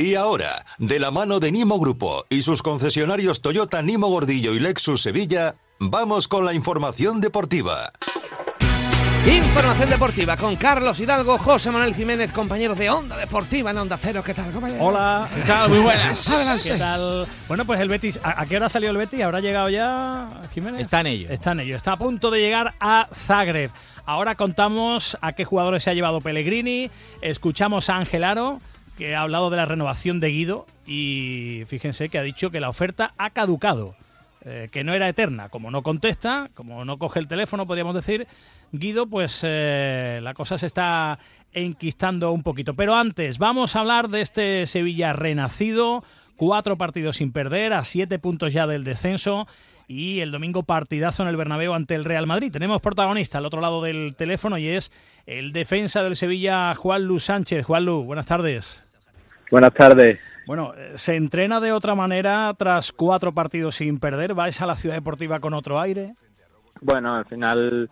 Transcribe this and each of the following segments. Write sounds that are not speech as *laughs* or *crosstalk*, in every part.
Y ahora, de la mano de Nimo Grupo y sus concesionarios Toyota Nimo Gordillo y Lexus Sevilla, vamos con la información deportiva. Información deportiva con Carlos Hidalgo, José Manuel Jiménez, compañeros de Onda Deportiva en Onda Cero. ¿Qué tal, compañero? Hola, ¿qué tal? Muy buenas. *laughs* Adelante. ¿Qué tal? Bueno, pues el Betis, ¿a, qué hora salió el Betis? ¿Habrá llegado ya Jiménez? Está en ello. Está en ello. Está a punto de llegar a Zagreb. Ahora contamos a qué jugadores se ha llevado Pellegrini. Escuchamos a Ángel Aro que ha hablado de la renovación de Guido y fíjense que ha dicho que la oferta ha caducado, eh, que no era eterna. Como no contesta, como no coge el teléfono, podríamos decir, Guido, pues eh, la cosa se está enquistando un poquito. Pero antes, vamos a hablar de este Sevilla renacido, cuatro partidos sin perder, a siete puntos ya del descenso y el domingo partidazo en el Bernabéu ante el Real Madrid. Tenemos protagonista al otro lado del teléfono y es el defensa del Sevilla, Juan Lu Sánchez. Juan Lu, buenas tardes. Buenas tardes. Bueno, ¿se entrena de otra manera tras cuatro partidos sin perder? ¿Vais a la ciudad deportiva con otro aire? Bueno, al final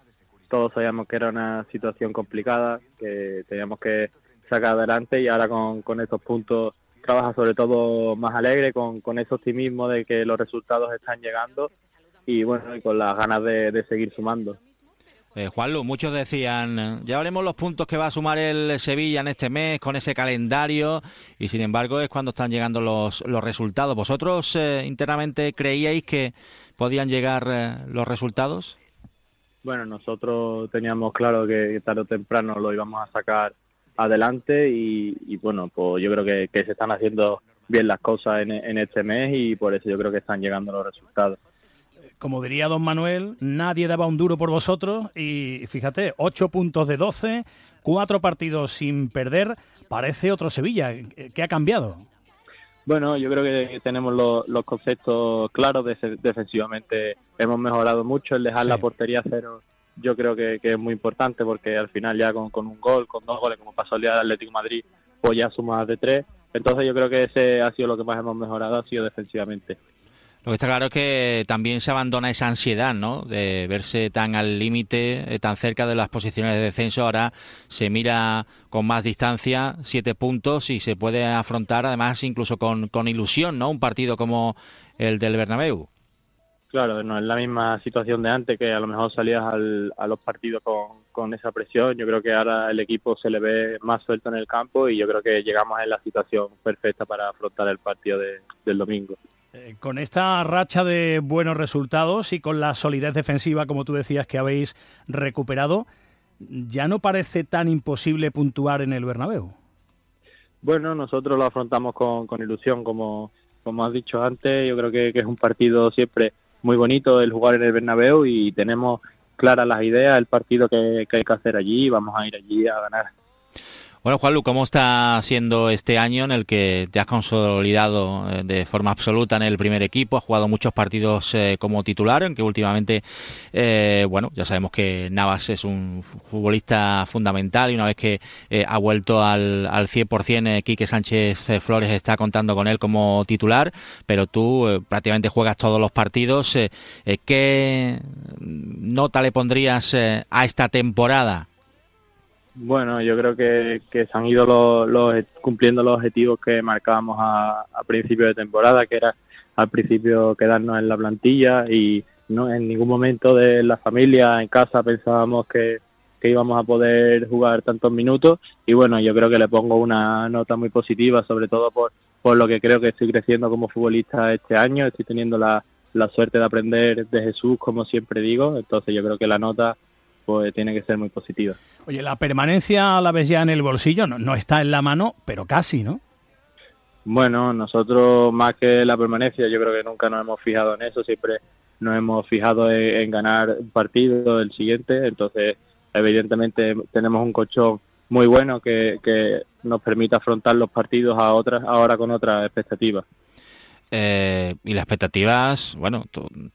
todos sabíamos que era una situación complicada, que teníamos que sacar adelante y ahora con, con estos puntos trabaja sobre todo más alegre, con, con ese optimismo de que los resultados están llegando y bueno, y con las ganas de seguir sumando. Eh, Juanlu, muchos decían, ya veremos los puntos que va a sumar el Sevilla en este mes con ese calendario y sin embargo es cuando están llegando los, los resultados. ¿Vosotros eh, internamente creíais que podían llegar eh, los resultados? Bueno, nosotros teníamos claro que tarde o temprano lo íbamos a sacar adelante y, bueno, pues yo creo que, se están haciendo bien las cosas en, en este mes y por eso yo creo que están llegando los resultados como diría don Manuel, nadie daba un duro por vosotros y fíjate, 8 puntos de 12, cuatro partidos sin perder, parece otro Sevilla. ¿Qué ha cambiado? Bueno, yo creo que tenemos los, conceptos claros defensivamente. Hemos mejorado mucho el dejar la portería cero. Yo creo que, es muy importante porque al final ya con, un gol, con dos goles, como pasó el día del Atlético Madrid, pues ya sumas de tres. Entonces yo creo que ese ha sido lo que más hemos mejorado, ha sido defensivamente. Lo que está claro es que también se abandona esa ansiedad, ¿no? De verse tan al límite, eh, tan cerca de las posiciones de descenso. Ahora se mira con más distancia, siete puntos, y se puede afrontar además incluso con, con ilusión, ¿no? Un partido como el del Bernabéu. Claro, no es la misma situación de antes, que a lo mejor salías a los partidos con, con esa presión. Yo creo que ahora el equipo se le ve más suelto en el campo y yo creo que llegamos en la situación perfecta para afrontar el partido del domingo. Eh, con esta racha de buenos resultados y con la solidez defensiva, como tú decías, que habéis recuperado, ¿ya no parece tan imposible puntuar en el Bernabéu? Bueno, nosotros lo afrontamos con, ilusión, como, como has dicho antes. Yo creo que, es un partido siempre muy bonito el jugar en el Bernabéu y tenemos claras las ideas, el partido que, que hay que hacer allí. Vamos a ir allí a ganar. Bueno, Juanlu, ¿cómo está siendo este año en el que te has consolidado eh, de forma absoluta en el primer equipo? Has jugado muchos partidos eh, como titular, aunque últimamente, eh, bueno, ya sabemos que Navas es un futbolista fundamental y una vez que ha vuelto al, al 100%, Quique Sánchez Flores está contando con él como titular, pero tú prácticamente juegas todos los partidos. ¿Qué nota le pondrías a esta temporada? Bueno, yo creo que, se han ido los, cumpliendo los objetivos que marcábamos a, principio de temporada, que era al principio quedarnos en la plantilla y no en ningún momento de la familia, en casa, pensábamos que, íbamos a poder jugar tantos minutos. Y bueno, yo creo que le pongo una nota muy positiva, sobre todo por, por lo que creo que estoy creciendo como futbolista este año, estoy teniendo la, la suerte de aprender de Jesús, como siempre digo, entonces yo creo que la nota pues tiene que ser muy positiva. Oye, la permanencia a la vez ya en el bolsillo no, está en la mano, pero casi, ¿no? Bueno, nosotros más que la permanencia, yo creo que nunca nos hemos fijado en eso, siempre nos hemos fijado en, ganar un partido, el siguiente, entonces evidentemente tenemos un colchón muy bueno que, que nos permite afrontar los partidos a otras, ahora con otras expectativas. Eh, y las expectativas, bueno,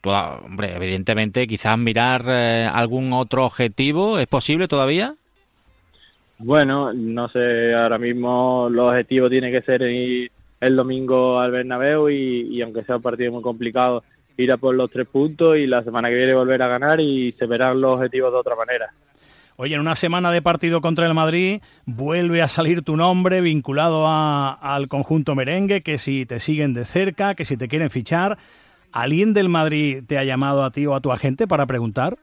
hombre, evidentemente, quizás mirar eh, algún otro objetivo, ¿es posible todavía? Bueno, no sé, ahora mismo los objetivos tienen que ser ir el domingo al Bernabéu y, aunque sea un partido muy complicado, ir a por los tres puntos y la semana que viene volver a ganar y se verán los objetivos de otra manera. Oye, en una semana de partido contra el Madrid vuelve a salir tu nombre vinculado al conjunto merengue, que si te siguen de cerca, que si te quieren fichar. ¿Alguien del Madrid te ha llamado a ti o a tu agente para preguntar?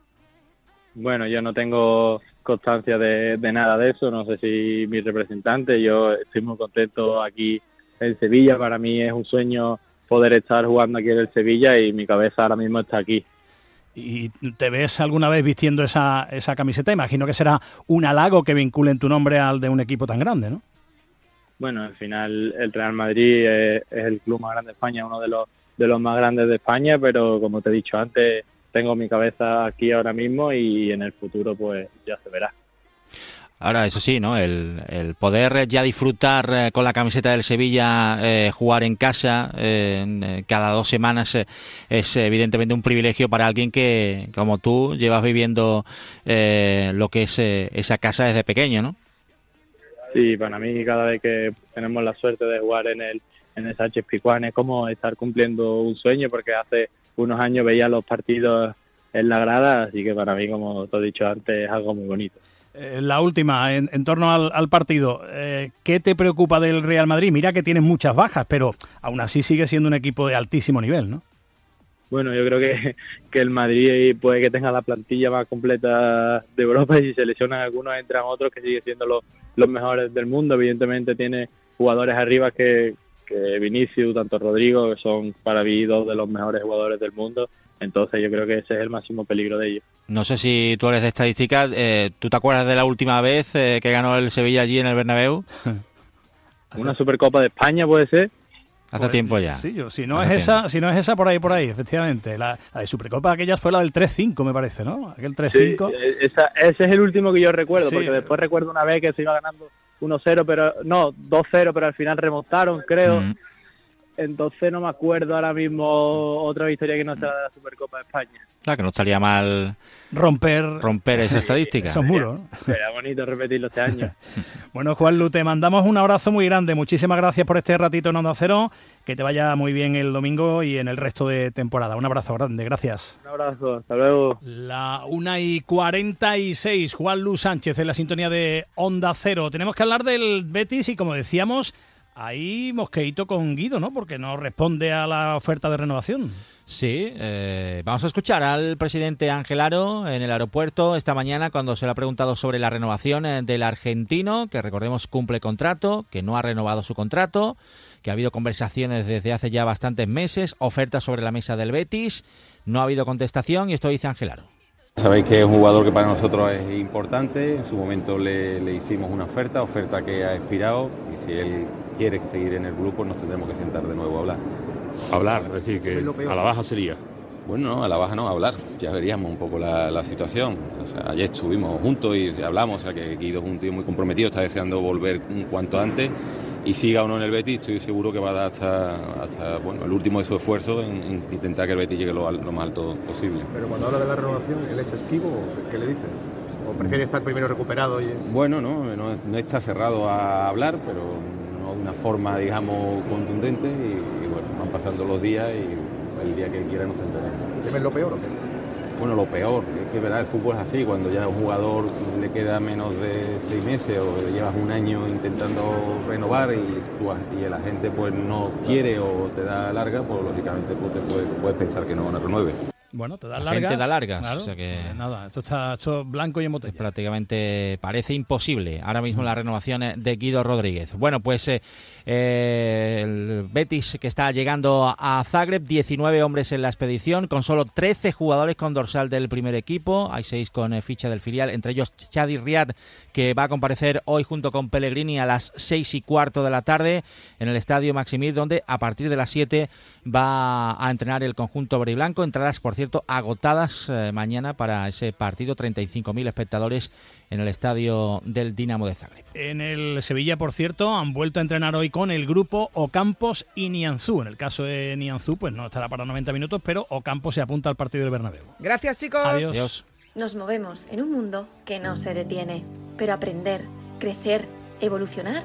Bueno, yo no tengo constancia de, nada de eso, no sé si mi representante, yo estoy muy contento aquí en Sevilla, para mí es un sueño poder estar jugando aquí en el Sevilla y mi cabeza ahora mismo está aquí. ¿Y te ves alguna vez vistiendo esa, esa camiseta? Imagino que será un halago que vinculen tu nombre al de un equipo tan grande, ¿no? Bueno, al final el Real Madrid es el club más grande de España, uno de los de los más grandes de España, pero como te he dicho antes, tengo mi cabeza aquí ahora mismo y en el futuro pues ya se verá. Ahora, eso sí, ¿no? El, poder ya disfrutar eh, con la camiseta del Sevilla, eh, jugar en casa eh, cada dos semanas es evidentemente un privilegio para alguien que, como tú, llevas viviendo lo que es esa casa desde pequeño, ¿no? Sí, para mí cada vez que tenemos la suerte de jugar en el en el Sánchez Picuán es como estar cumpliendo un sueño porque hace unos años veía los partidos en la grada, así que para mí, como te he dicho antes, es algo muy bonito. Eh, la última, en, torno al, partido, eh, ¿qué te preocupa del Real Madrid? Mira que tienes muchas bajas, pero aún así sigue siendo un equipo de altísimo nivel, ¿no? Bueno, yo creo que, que el Madrid puede que tenga la plantilla más completa de Europa y si se lesionan algunos entran otros que siguen siendo los, los mejores del mundo. Evidentemente tiene jugadores arriba que, que Vinicius, tanto Rodrigo, que son para mí dos de los mejores jugadores del mundo. Entonces yo creo que ese es el máximo peligro de ellos. No sé si tú eres de estadística, eh, ¿tú te acuerdas de la última vez eh, que ganó el Sevilla allí en el Bernabéu? *laughs* Una Supercopa de España puede ser. Hace pues, tiempo ya. Sí, yo, si no es esa, si no es esa por ahí por ahí, efectivamente. La, de Supercopa aquella fue la del 3-5, me parece, ¿no? Aquel 3-5. ese es el último que yo recuerdo, porque después recuerdo una vez que se iba ganando 1-0, pero no, 2-0, pero al final remontaron, creo. Mm. Entonces no me acuerdo ahora mismo otra victoria que no sea de la Supercopa de España. Claro, que no estaría mal romper romper esa *laughs* estadística. Esos muros. *laughs* Sería bonito repetirlo este año. *laughs* bueno, Juan Lu, te mandamos un abrazo muy grande. Muchísimas gracias por este ratito en Onda Cero. Que te vaya muy bien el domingo y en el resto de temporada. Un abrazo grande, gracias. Un abrazo, hasta luego. La 1 y 46, Juan Lu Sánchez en la sintonía de Onda Cero. Tenemos que hablar del Betis y como decíamos, ahí mosqueito con Guido, ¿no? Porque no responde a la oferta de renovación. Sí, eh, vamos a escuchar al presidente Angelaro en el aeropuerto esta mañana cuando se le ha preguntado sobre la renovación eh, del argentino, que recordemos cumple contrato, que no ha renovado su contrato, que ha habido conversaciones desde hace ya bastantes meses, ofertas sobre la mesa del Betis, no ha habido contestación y esto dice Angelaro. Sabéis que es un jugador que para nosotros es importante, en su momento le, le hicimos una oferta, oferta que ha expirado y si él quiere seguir en el grupo nos tendremos que sentar de nuevo a hablar. Hablar, es decir, que a la baja sería. Bueno, no, a la baja no, hablar. Ya veríamos un poco la, situación. ayer estuvimos juntos y hablamos, o sea, que Guido es un tío muy comprometido, está deseando volver un cuanto antes y siga o no en el Betis, estoy seguro que va a dar hasta, bueno, el último de su esfuerzo en, intentar que el Betis llegue lo, lo, más alto posible. Pero cuando habla de la renovación, ¿él es esquivo o qué le dice? ¿O prefiere estar primero recuperado? Y... Bueno, no, no, está cerrado a hablar, pero no una forma, digamos, contundente y van pasando los días y el día que quiera nos enteramos. ¿Temen lo peor o qué? Bueno, lo peor, es que verdad, el fútbol es así, cuando ya a un jugador le queda menos de seis meses o llevas un año intentando renovar y, y la gente pues no quiere o te da larga, pues lógicamente pues, te puedes, puedes pensar que no renueve. Bueno, te da largas. Gente da largas. o sea que nada, esto está hecho blanco y en botella. Prácticamente parece imposible ahora mismo la renovación de Guido Rodríguez. Bueno, pues eh, eh, el Betis que está llegando a Zagreb, 19 hombres en la expedición, con solo 13 jugadores con dorsal del primer equipo. Hay 6 con eh, ficha del filial, entre ellos Chadi Riad, que va a comparecer hoy junto con Pellegrini a las 6 y cuarto de la tarde en el estadio Maximir, donde a partir de las 7 va a entrenar el conjunto verde y blanco. Entradas, por cierto, agotadas eh, mañana para ese partido. 35.000 espectadores en el estadio del Dinamo de Zagreb. En el Sevilla, por cierto, han vuelto a entrenar hoy con el grupo Ocampos y Nianzú. En el caso de Nianzú, pues no estará para 90 minutos, pero Ocampos se apunta al partido del Bernabéu. Gracias, chicos. Adiós. Nos movemos en un mundo que no se detiene, pero aprender, crecer, evolucionar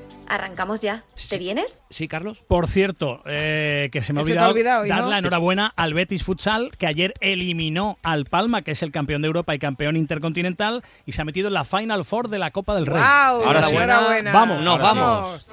Arrancamos ya. ¿Te vienes? Sí, Carlos. Por cierto, eh, que se me ha olvidado, olvidado, ¿y dar no? la enhorabuena al Betis Futsal, que ayer eliminó al Palma, que es el campeón de Europa y campeón intercontinental, y se ha metido en la Final Four de la Copa del Rey. ¡Guau! Ahora sí. Enhorabuena. Vamos. Nos vamos.